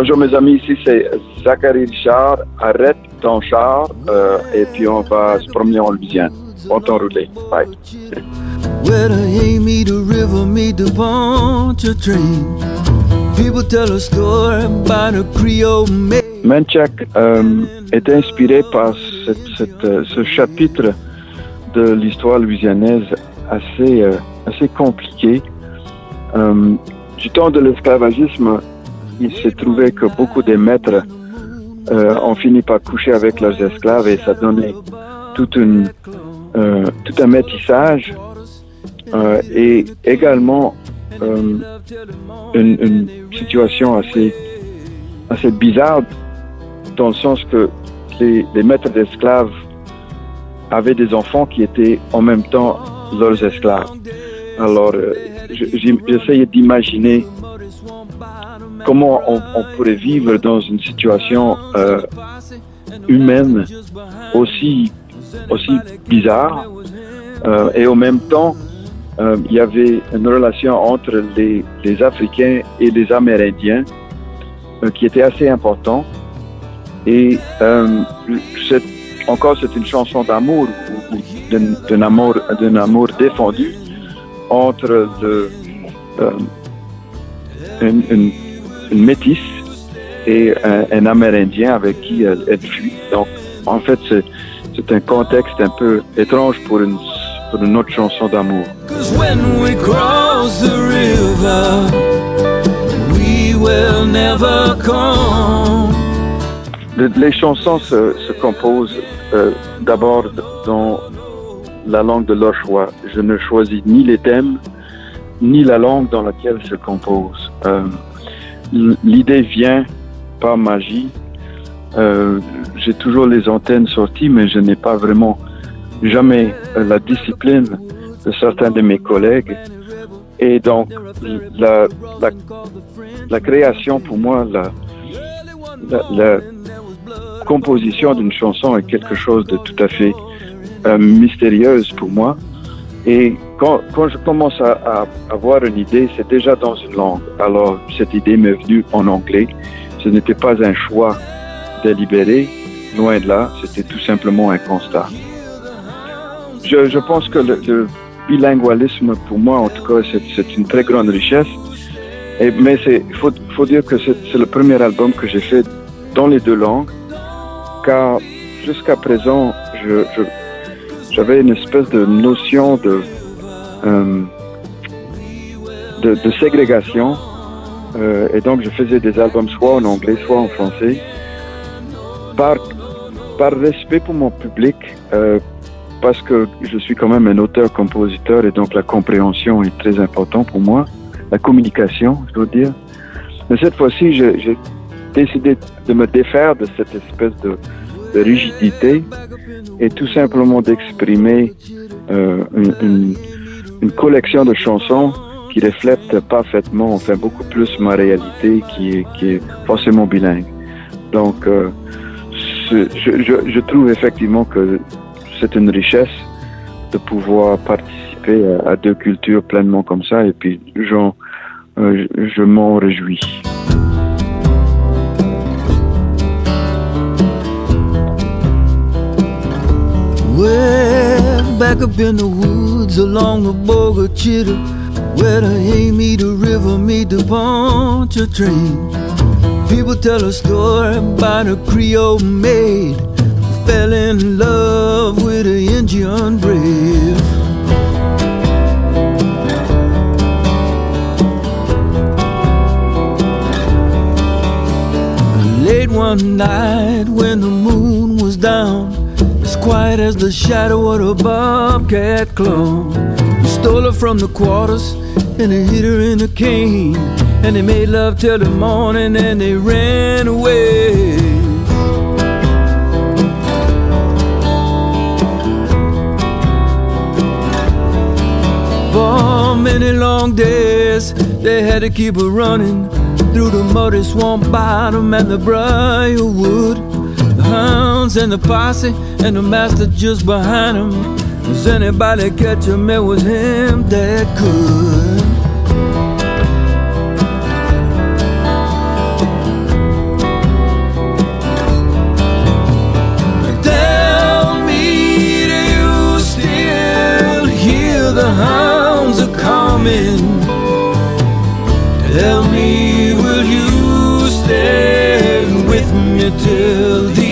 Bonjour mes amis, ici c'est Zachary Richard. Arrête ton char euh, et puis on va se promener en Louisiane. Bon temps roulé. Bye. Where the hay meet the river meet the Poncha train. People tell a story about a Creole maid. Menchak euh, est inspiré par cette, cette, euh, ce chapitre de l'histoire louisianaise assez, euh, assez compliqué. Du temps de l'esclavagisme, il s'est trouvé que beaucoup des maîtres euh, ont fini par coucher avec leurs esclaves et ça donnait euh, tout un métissage euh, et également une, situation assez, assez bizarre dans le sens que les, les maîtres d'esclaves avaient des enfants qui étaient en même temps leurs esclaves. Alors, j'essayais d'imaginer comment on, pourrait vivre dans une situation euh, humaine aussi, aussi bizarre euh, et en même temps, euh, il y avait une relation entre les, Africains et les Amérindiens qui était assez important. Et encore, c'est une chanson d'amour d'un amour, amour défendu entre une, une, métisse et un, un, Amérindien avec qui elle, elle fuit. Donc, en fait, c'est un contexte un peu étrange pour une, pour une autre chanson d'amour. Les chansons se, se composent euh, d'abord dans la langue de leur choix. Je ne choisis ni les thèmes, ni la langue dans laquelle se compose. Euh, L'idée vient par magie. Euh, J'ai toujours les antennes sorties, mais je n'ai pas vraiment jamais la discipline de certains de mes collègues. Et donc, la, la, création, pour moi, la, la, la composition d'une chanson est quelque chose de tout à fait euh, mystérieuse pour moi. Et quand, quand je commence à, à, avoir une idée, c'est déjà dans une langue. Alors, cette idée m'est venue en anglais. Ce n'était pas un choix délibéré, loin de là, c'était tout simplement un constat. Je, je pense que le, le, bilingualisme, pour moi, en tout cas, c'est une très grande richesse. Et, mais il faut, faut dire que c'est le premier album que j'ai fait dans les deux langues, car jusqu'à présent, j'avais une espèce de notion de, euh, de, ségrégation. Euh, et donc, je faisais des albums soit en anglais, soit en français. Par, par respect pour mon public, euh, parce que je suis quand même un auteur-compositeur et donc la compréhension est très importante pour moi. La communication, je dois dire. Mais cette fois-ci, j'ai décidé de me défaire de cette espèce de, rigidité et tout simplement d'exprimer une, une, collection de chansons qui reflète parfaitement, enfin beaucoup plus ma réalité qui est, est forcément bilingue. Donc, euh, je, trouve effectivement que c'est une richesse de pouvoir participer à, deux cultures pleinement comme ça et puis euh, je, m'en réjouis. Back up in the woods along the Bogachita, where the hay meet the river meet the Poncha train. People tell a story about a Creole maid who fell in love with an Indian brave. Late one night when the moon was down quiet as the shadow of a bobcat clone. He stole her from the quarters and they hit her in the cane. And they made love till the morning and they ran away. For many long days, they had to keep her running through the muddy swamp bottom and the briarwood hounds and the posse and the master just behind him. Does anybody catch him? It was him that could. Tell me, do you still hear the hounds are coming? Tell me, will you stay? till the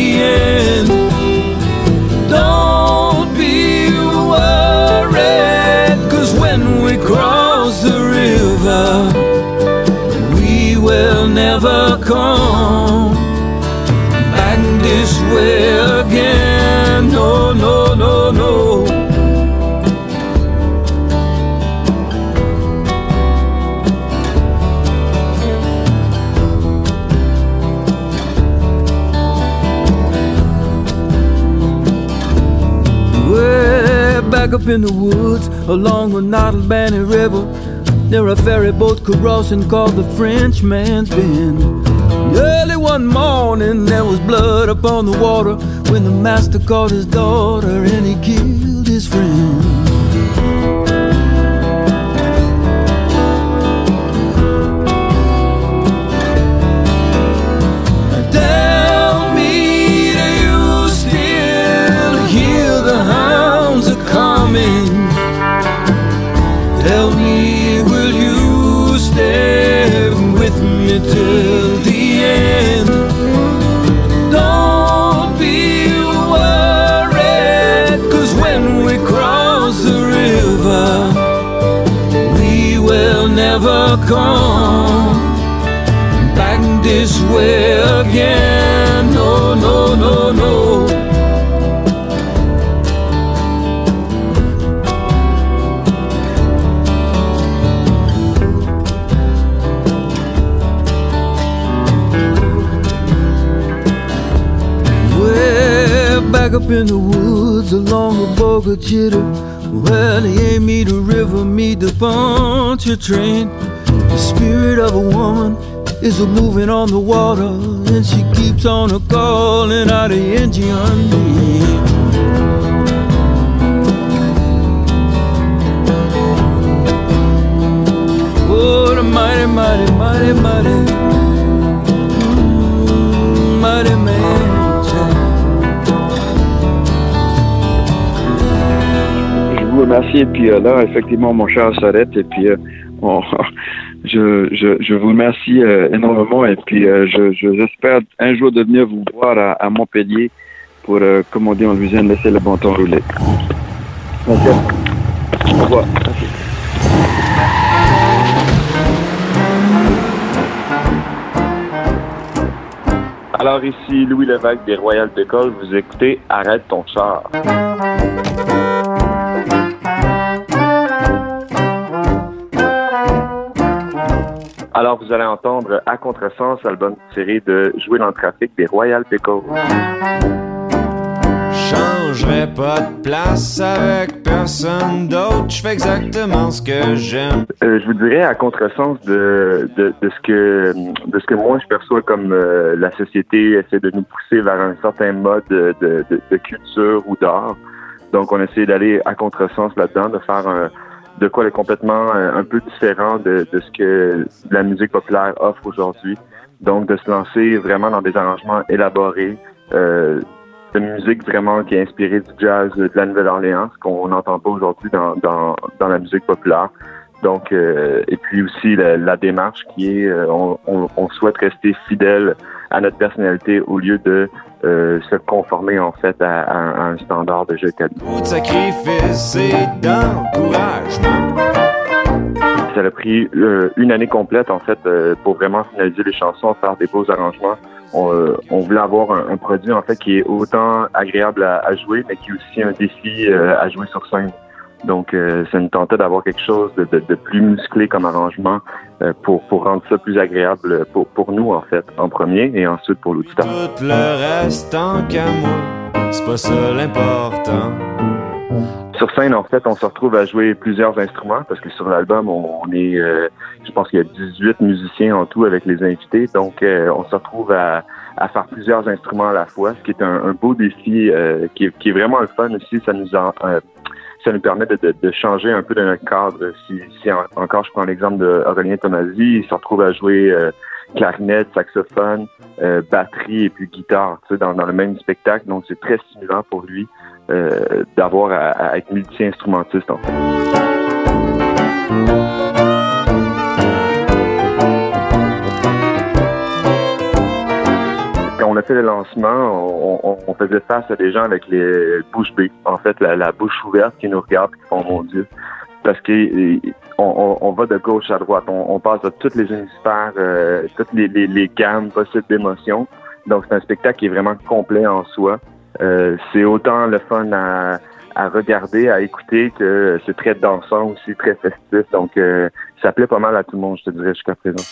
don't be when we cross the river, we will never come In the woods along the Nottlebanny River. There a ferry boat crossing called the Frenchman's Bend. Early one morning there was blood upon the water when the master caught his daughter and he killed his friend. Come back this way again. No, no, no, no. Way back up in the woods along the Boga Chitter, where the Amita River meet the Poncha train. The spirit of a woman is a moving on the water, and she keeps on a calling out the Indian name. Oh, the mighty, mighty, mighty, mighty, mm, mighty man. Je vous remercie. Et puis euh, là, effectivement, mon cher s'arrête. Et puis, euh, on- je, vous remercie euh, énormément. Et puis, euh, je, je- j'espère un jour de venir vous voir à, Montpellier pour, euh, comme on dit en Louisiane, laisser le bon temps rouler. Ok. Au revoir. Merci. Alors ici Louis Lévesque des Royales d'École, vous écoutez Arrête ton char. Alors vous allez entendre à contresens, album tiré de Jouer dans le trafic des Royales d'École. Changerai pas de place avec personne d'autre. Je fais exactement ce que j'aime. Euh, je vous dirais à contresens de, de, de ce que de ce que moi je perçois comme euh, la société essaie de nous pousser vers un certain mode de, de, de culture ou d'art. Donc on essaie d'aller à contresens là-dedans, de faire un, de quoi est complètement euh, un peu différent de, de ce que la musique populaire offre aujourd'hui. Donc de se lancer vraiment dans des arrangements élaborés, euh, de musique vraiment qui est inspirée du jazz de la Nouvelle-Orléans, qu'on n'entend pas aujourd'hui dans, dans, dans la musique populaire. Donc, euh, et puis aussi la, la démarche qui est, euh, on, on, on souhaite rester fidèle à notre personnalité au lieu de euh, se conformer en fait à, à un- à un standard de jeu de sacrifices et. Ça a pris euh, une année complète en fait euh, pour vraiment finaliser les chansons, faire des beaux arrangements. On, euh, on voulait avoir un, un produit en fait qui est autant agréable à, à jouer, mais qui est aussi un défi euh, à jouer sur scène. Donc, euh, ça nous tentait d'avoir quelque chose de, de, de plus musclé comme arrangement pour, pour rendre ça plus agréable pour, pour nous, en fait, en premier, et ensuite pour l'auditeur. Tout le reste tant qu'à moi. C'est pas ça l'important. Sur scène, en fait, on se retrouve à jouer plusieurs instruments parce que sur l'album, on, on est, euh, je pense qu'il y a 18 musiciens en tout avec les invités. Donc, euh, on se retrouve à, à faire plusieurs instruments à la fois, ce qui est un, un beau défi euh, qui, est, qui est vraiment le fun aussi. Ça nous en, euh, ça nous permet de, changer un peu de notre cadre. Si, si en- encore je prends l'exemple de Aurélien Tomasi, il se retrouve à jouer euh, clarinette, saxophone, euh, batterie et puis guitare dans, le même spectacle. Donc, c'est très stimulant pour lui euh, d'avoir à, être multi-instrumentiste. Le lancement, on, faisait face à des gens avec les bouches bées, en fait, la, bouche ouverte qui nous regardent, qui font mon Dieu. Parce que on, va de gauche à droite, on, passe à toutes les euh, toutes les, les, gammes possibles d'émotions. Donc c'est un spectacle qui est vraiment complet en soi. Euh, c'est autant le fun à, à regarder, à écouter, que c'est très dansant aussi, très festif. Donc, euh, ça plaît pas mal à tout le monde, je te dirais, jusqu'à présent.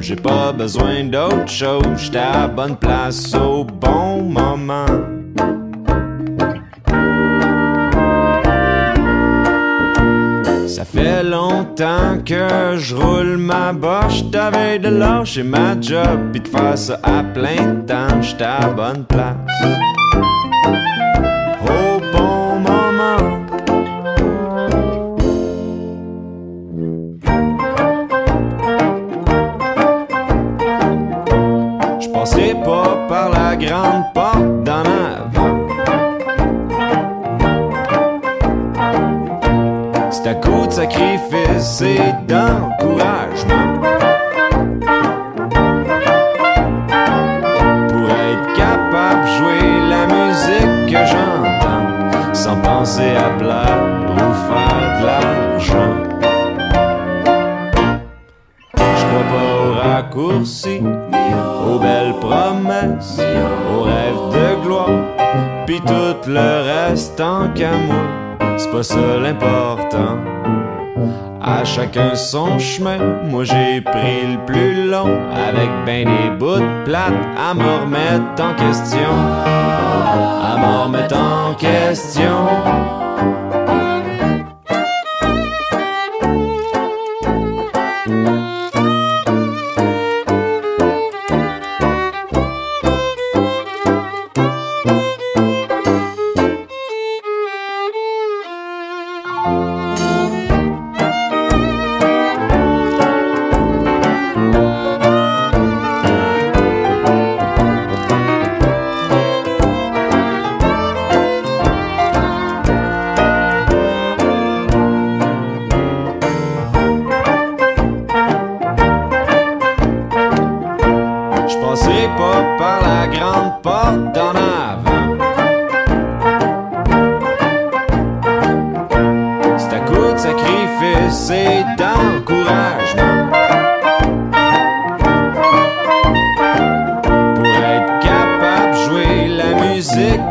J'ai pas besoin d'autre chose. J'étais à bonne place au bon moment. Ça fait longtemps que je roule ma boche. T'avais de lâcher ma job pis de faire ça à plein temps. J'étais à bonne place. Grande porte d'en avant. C'est à coup de sacrifice et d'encouragement. Tout le reste en qu'à moi, c'est pas ça l'important. À chacun son chemin, moi j'ai pris le plus long, avec ben des bouts de plate à me remettre en question, à me remettre en question.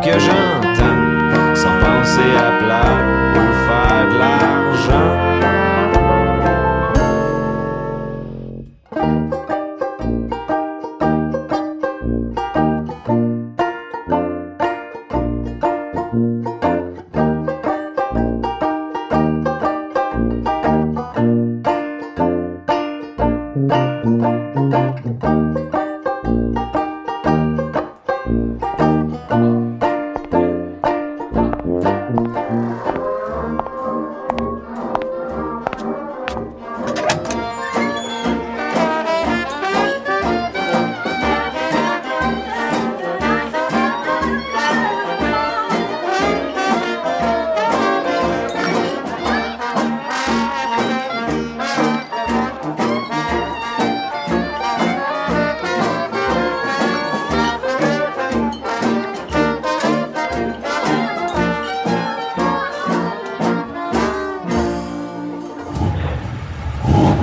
que j'entends, sans penser à plat ou faire de.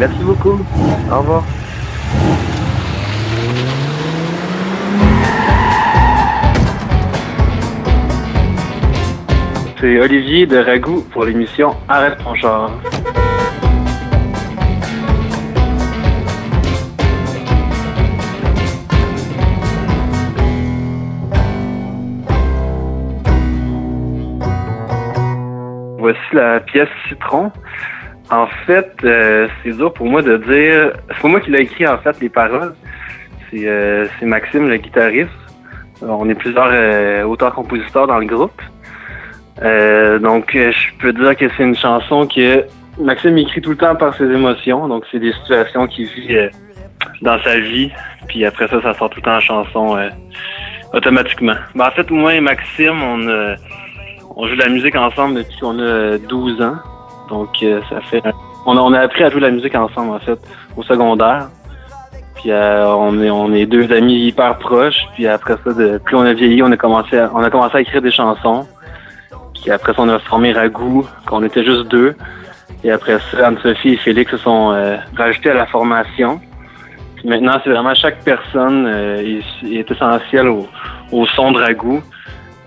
Merci beaucoup. Au revoir. C'est Olivier de Ragout pour l'émission Arrête ton char. Voici la pièce Citron. En fait, euh, c'est dur pour moi de dire. C'est moi qui l'ai écrit en fait les paroles. C'est euh, Maxime le guitariste. On est plusieurs auteurs-compositeurs dans le groupe. donc, je peux dire que c'est une chanson que Maxime écrit tout le temps par ses émotions. Donc, c'est des situations qu'il vit dans sa vie. Puis après ça, ça sort tout le temps en chanson automatiquement. Ben, en fait, moi et Maxime, on joue de la musique ensemble depuis qu'on a 12 ans. Donc, ça fait on a, appris à jouer la musique ensemble, en fait, au secondaire. Puis euh, on est on deux amis hyper proches. Puis après ça, de, plus on a vieilli, on a commencé à, on a écrire des chansons. Puis après ça, on a formé Ragout, qu'on était juste deux. Et après ça, Anne-Sophie et Félix se sont euh, rajoutés à la formation. Puis maintenant, c'est vraiment chaque personne euh, est, essentielle au, au son de Ragout.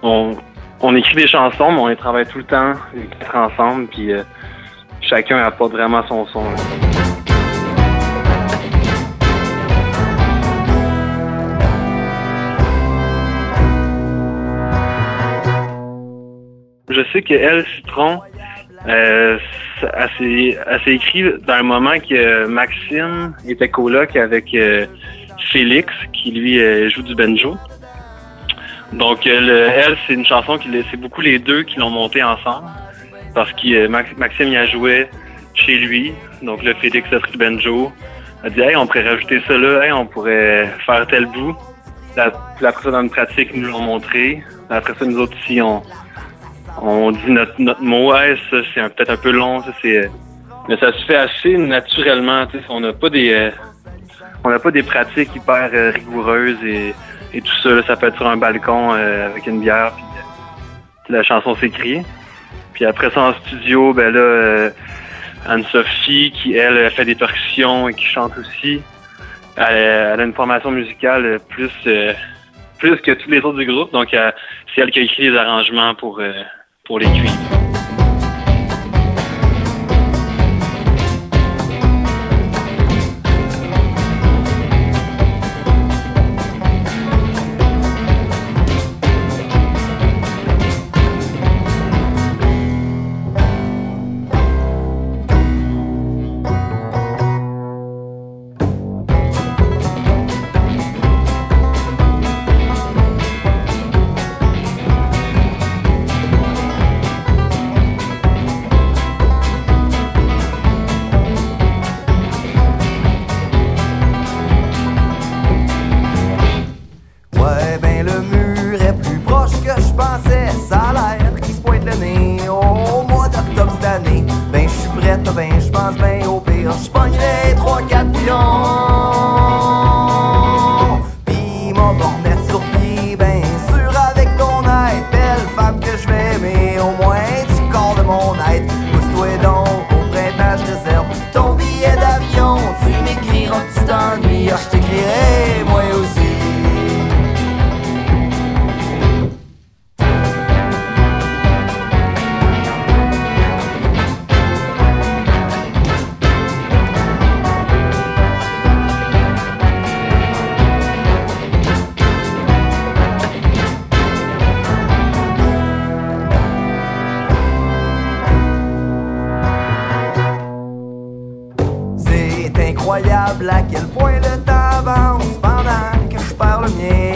On, on écrit des chansons, mais on les travaille tout le temps, quatre ensemble. Puis chacun apporte vraiment son son. Je sais qu'elle, Citron, euh, elle s'est écrit dans le moment que Maxime était coloc avec euh, Félix, qui lui euh, joue du banjo. Donc, elle, c'est une chanson qui c'est beaucoup les deux qui l'ont montée ensemble parce que euh, Maxime y a joué chez lui. Donc le Félix a pris banjo. A dit Hey, on pourrait rajouter ça là, hey, on pourrait faire tel bout. puis après dans une pratique, nous l'ont montré. Après ça, nous autres ici, on, on dit notre, notre mot, ça c'est peut-être un peu long, ça c'est. Mais ça se fait assez naturellement, tu sais, on n'a pas des. Euh, on n'a pas des pratiques hyper euh, rigoureuses et, et tout ça. ça peut être sur un balcon avec une bière, puis la chanson s'écrit. Puis après ça, en studio, ben là, euh, Anne-Sophie, qui, elle, fait des percussions et qui chante aussi. Elle, a une formation musicale plus, euh, plus que tous les autres du groupe. Donc, euh, c'est elle qui a écrit les arrangements pour, pour les cuivres.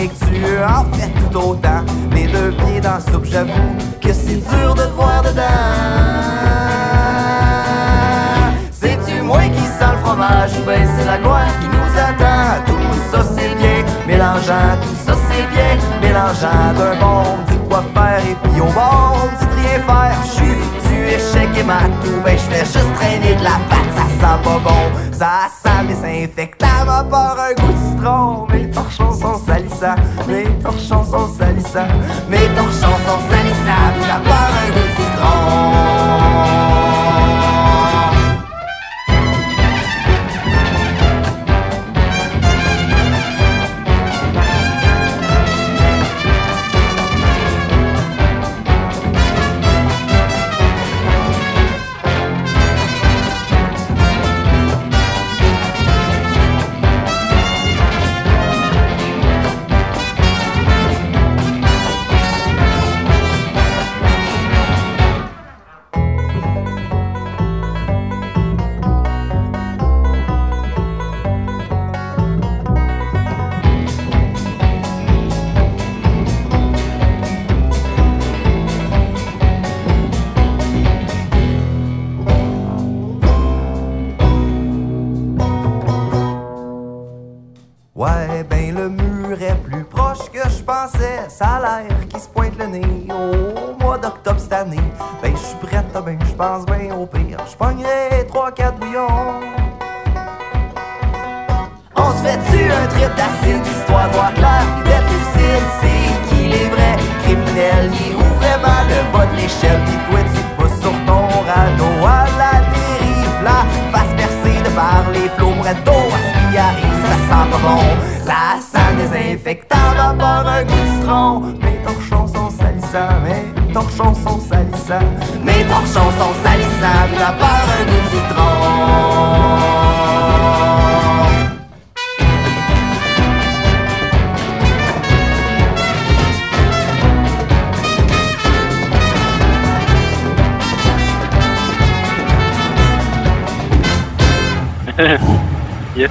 que tu en fais tout autant. mes deux pieds dans la soupe, j'avoue que c'est dur de te voir dedans. C'est-tu moi qui sens le fromage? Ou ben c'est la gloire qui nous attend? Tout ça c'est bien mélangeant, tout ça c'est bien mélangeant. D'un bon, du quoi faire et puis on va, ma ben je fais juste traîner de la pâte, ça sent pas bon, ça sent mes infectables. À part un goût de citron. Mes torchons sont salissants, mes torchons sont salissants, mes torchons sont salissables, à part un goût l'échelle, pis toi tu sur ton radeau à la dérive, la face percée de par les flots, d'eau à ce qui arrive, ça sent pas bon, ça sent désinfectant, d'abord un citron, mes torchons sont salissants, mes torchons sont salissants, mes torchons sont salissants, un goût de citron. yeah.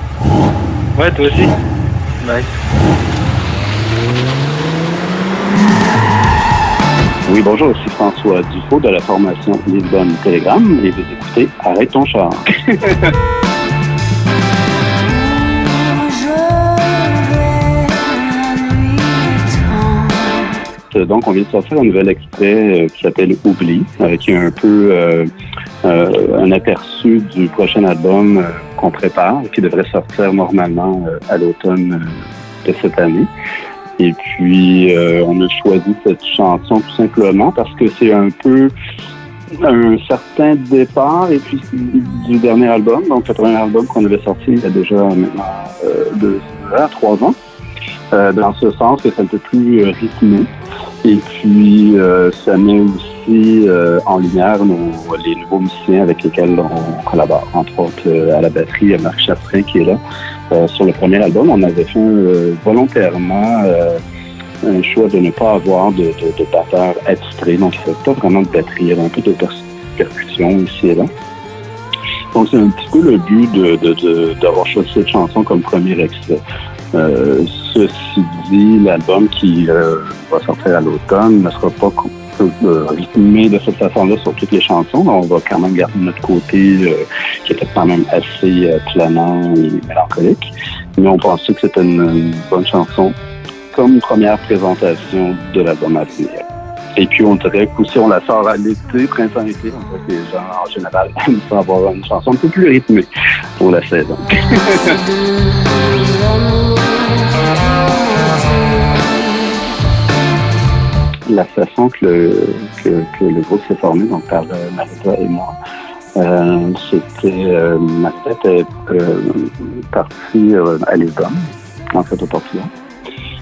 Ouais, toi aussi. Nice. Oui, bonjour, c'est François Dufault de la formation Lisbonne Telegram et vous écoutez Arrête ton char. Donc, on vient de sortir un nouvel extrait euh, qui s'appelle Oubli, qui est un peu euh, euh, un aperçu du prochain album euh, qu'on prépare, qui devrait sortir normalement euh, à l'automne de cette année. Et puis, on a choisi cette chanson tout simplement parce que c'est un peu un certain départ et puis du dernier album, donc le premier album qu'on avait sorti il y a déjà maintenant deux ans, trois ans. dans ce sens que c'est un peu plus rythmé. Et puis, ça met aussi euh, en lumière nos, les nouveaux musiciens avec lesquels on collabore. Entre autres, euh, à la batterie, Marc Chaprin qui est là. Euh, sur le premier album, on avait fait volontairement un choix de ne pas avoir de, de, de batteur attitré. Donc, il n'y avait pas vraiment de batterie. Il y avait un peu de percussion ici et là. Donc, c'est un petit peu le but d'avoir choisi cette chanson comme premier extrait. ceci dit, l'album qui va sortir à l'automne ne sera pas euh, rythmé de cette façon-là sur toutes les chansons. On va quand même garder notre côté euh, qui était quand même assez euh, planant et mélancolique. Mais on pensait que c'était une, bonne chanson comme première présentation de l'album à venir. Et puis, on dirait que si on la sort à l'été, printemps-été, on dirait que les gens, en général, aiment avoir une chanson un peu plus rythmée pour la saison. la façon que le, groupe s'est formé, donc par euh, Marita et moi, euh, c'était euh, ma tête est euh, partie à Lisbonne, en fait au Portugal.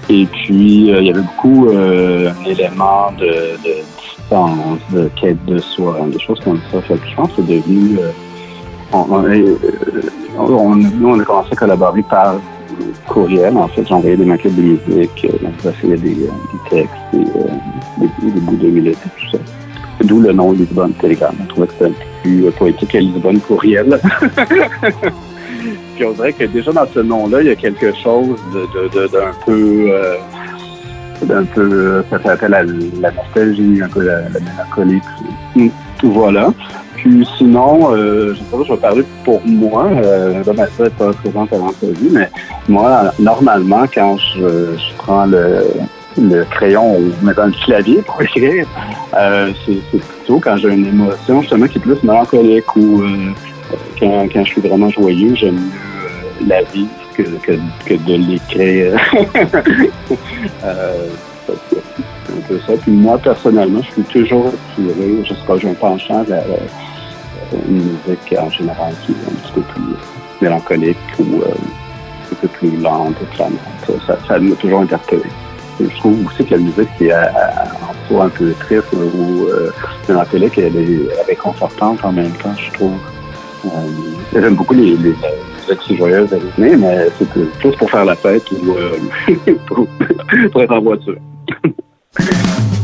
Et puis il y avait beaucoup un élément de, distance, de quête de soi, des choses comme ça. Fait je pense que c'est devenu on, nous, on a commencé à collaborer par courriel. En fait, j'envoyais des maquettes de musique, euh, j'essayais des, euh, des textes, euh, et tout ça. D'où le nom Lisbonne Telegram. On trouvait que c'était un peu plus euh, poétique que Lisbonne Courriel. Puis on dirait que déjà dans ce nom-là, il y a quelque chose d'un de, de, peu... Euh, d'un peu... Ça fait appel à la nostalgie, un peu la, la mélancolie. Tout, tout voilà. Puis sinon, euh, je sais pas, je vais parler pour moi. Euh, ma n'est pas présente à l'entrevue, mais moi, normalement, quand je prends le, le crayon ou mettant le clavier pour écrire, euh, c'est plutôt quand j'ai une émotion justement qui est plus mélancolique ou euh, quand, quand je suis vraiment joyeux, j'aime mieux euh, la vie que, de l'écrire. un peu ça. Puis moi, personnellement, je suis toujours attiré, je sais pas, j'ai un penchant vers une musique en général qui est un petit peu plus mélancolique ou un peu plus lente. Ça, ça m'a toujours interpellé. Je trouve aussi que la musique qui est en soi un peu triste ou euh, mélancolique, est, elle est confortante en même temps, je trouve. Euh, J'aime beaucoup les, les, musiques joyeuses à rythmer, mais c'est plus pour faire la fête ou euh, pour être en voiture.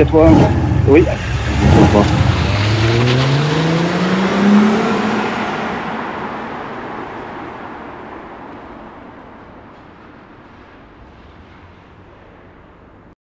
à toi. Oui.